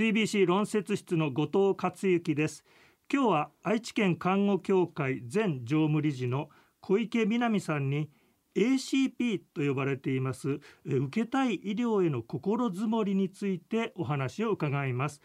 CBC 論説室の後藤克之です。今日は愛知県看護協会前常務理事の小池美奈美さんに ACP と呼ばれています受けたい医療への心づもりについてお話を伺います。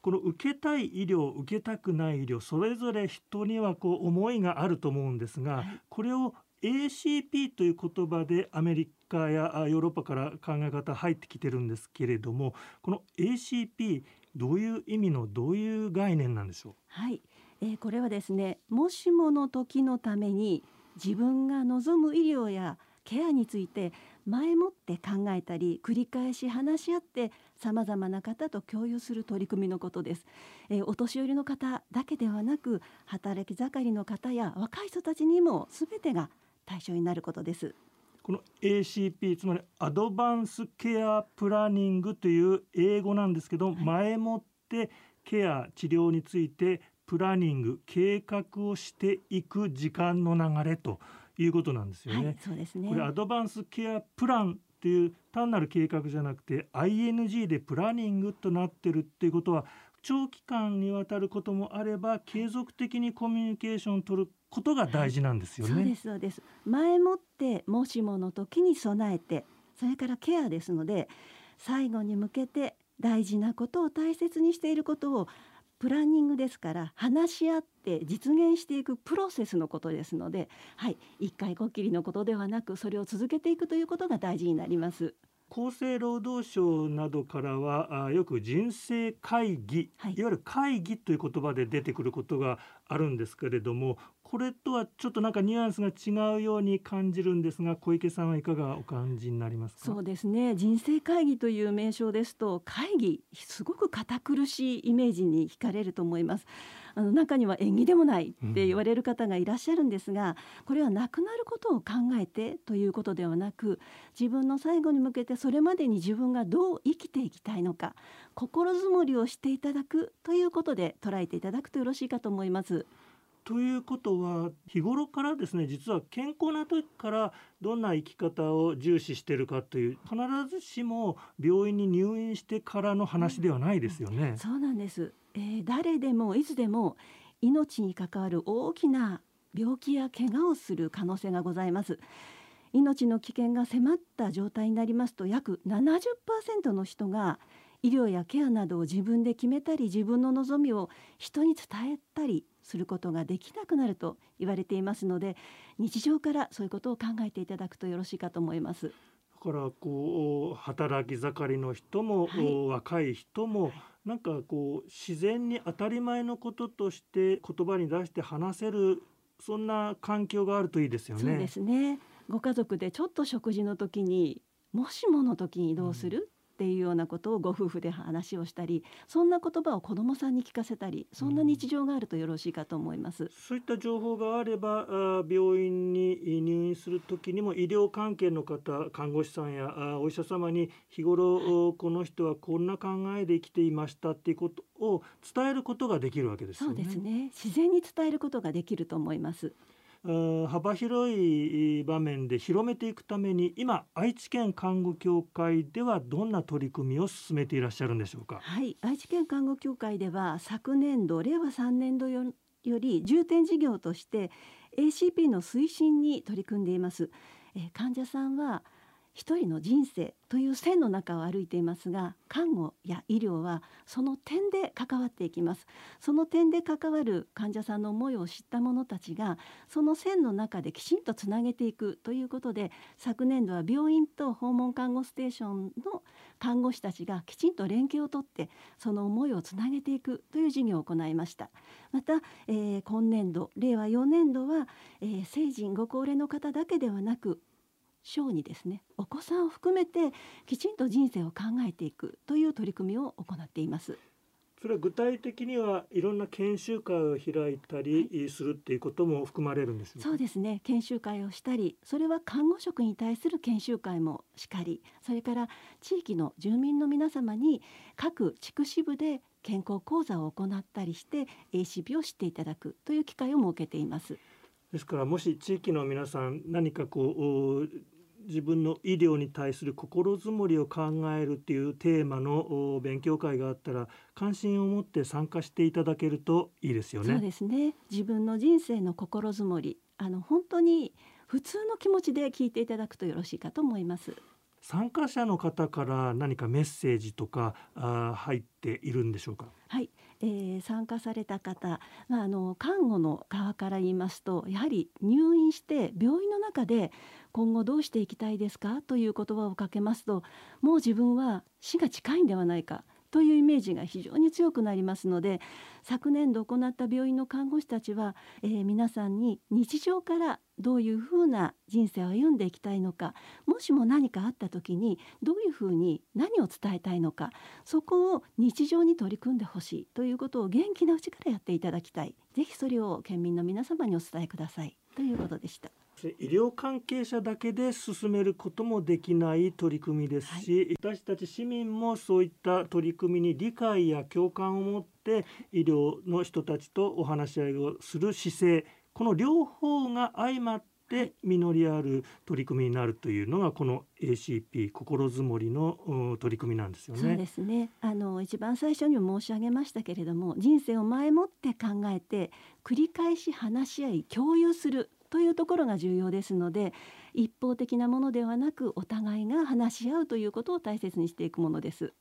この受けたい医療受けたくない医療それぞれ人にはこう思いがあると思うんですが、はい、これを ACP という言葉でアメリカやヨーロッパから考え方入ってきてるんですけれどもこの ACP どういう意味のどういう概念なんでしょう？はい、えー、これはですねもしもの時のために自分が望む医療やケアについて前もって考えたり繰り返し話し合ってさまざまな方と共有する取り組みのことです、えー、お年寄りの方だけではなく働き盛りの方や若い人たちにも全てが対象になることです。この ACP つまりアドバンスケアプランニングという英語なんですけど、はい、前もってケア治療についてプランニング計画をしていく時間の流れということなんですよね。はい、そうですね。これアドバンスケアプランっていう単なる計画じゃなくて ING でプランニングとなってるっていうことは長期間にわたることもあれば継続的にコミュニケーションを取ることが大事なんですよね。そうですそうです前もってもしもの時に備えてそれからケアですので最後に向けて大事なことを大切にしていることをプランニングですから話し合って実現していくプロセスのことですので、はい、一回こっきりのことではなくそれを続けていくということが大事になります。厚生労働省などからはあよく人生会議、はい、いわゆる会議という言葉で出てくることがあるんですけれどもこれとはちょっとなんかニュアンスが違うように感じるんですが小池さんはいかがお感じになりますか？そうですね。人生会議という名称ですと会議すごく堅苦しいイメージに惹かれると思いますあの中には縁起でもないって言われる方がいらっしゃるんですが、これは亡くなることを考えてということではなく自分の最後に向けてそれまでに自分がどう生きていきたいのか心づもりをしていただくということで捉えていただくとよろしいかと思います。ということは日頃からですね実は健康な時からどんな生き方を重視しているかという必ずしも病院に入院してからの話ではないですよね。うん、そうなんです、えー、誰でもいつでも命に関わる大きな病気や怪我をする可能性がございます。命の危険が迫った状態になりますと約70%の人が医療やケアなどを自分で決めたり自分の望みを人に伝えたりすることができなくなると言われていますので日常からそういうことを考えていただくとよろしいかと思います。だからこう働き盛りの人も、はい、若い人も、はい、なんかこう自然に当たり前のこととして言葉に出して話せるそんな環境があるといいですよね。そうですね。ご家族でちょっと食事の時にもしもの時にどうする、っていうようなことをご夫婦で話をしたりそんな言葉を子どもさんに聞かせたりそんな日常があるとよろしいかと思います、うん、そういった情報があれば病院に入院する時にも医療関係の方看護師さんやお医者様に日頃この人はこんな考えで生きていましたっていうことを伝えることができるわけですよね。そうですね自然に伝えることができると思います。幅広い場面で広めていくために今愛知県看護協会ではどんな取り組みを進めていらっしゃるんでしょうか？はい愛知県看護協会では昨年度令和3年度より重点事業として ACP の推進に取り組んでいます、え患者さんは一人の人生という線の中を歩いていますが看護や医療はその点で関わっていきます。その点で関わる患者さんの思いを知った者たちがその線の中できちんとつなげていくということで昨年度は病院と訪問看護ステーションの看護師たちがきちんと連携をとってその思いをつなげていくという事業を行いました。また、えー、今年度令和4年度は、えー、成人ご高齢の方だけではなく小にですねお子さんを含めてきちんと人生を考えていくという取り組みを行っています。それは具体的にはいろんな研修会を開いたりするっていうことも含まれるんですよ、ね、そうですね研修会をしたりそれは看護職に対する研修会もしかりそれから地域の住民の皆様に各地区支部で健康講座を行ったりして ACP を知っていただくという機会を設けています。ですからもし地域の皆さん何かこう自分の医療に対する心づもりを考えるっていうテーマの勉強会があったら関心を持って参加していただけるといいですよね。そうですね自分の人生の心づもりあの本当に普通の気持ちで聞いていただくとよろしいかと思います。参加者の方から何かメッセージとかあ入っているんでしょうか？はい、えー、参加された方、まあ、あの看護の側から言いますとやはり入院して病院の中で今後どうしていきたいですか？という言葉をかけますともう自分は死が近いんではないか。というイメージが非常に強くなりますので昨年度行った病院の看護師たちは、えー、皆さんに日常からどういうふうな人生を歩んでいきたいのかもしも何かあった時にどういうふうに何を伝えたいのかそこを日常に取り組んでほしいということを元気なうちからやっていただきたい。ぜひそれを県民の皆様にお伝えください。ということでした。医療関係者だけで進めることもできない取り組みですし、はい、私たち市民もそういった取り組みに理解や共感を持って医療の人たちとお話し合いをする姿勢この両方が相まって実りある取り組みになるというのがこの ACP 心づもりの取り組みなんですよね。そうですね。あの一番最初にも申し上げましたけれども、人生を前もって考えて繰り返し話し合い共有するというところが重要ですので一方的なものではなくお互いが話し合うということを大切にしていくものです。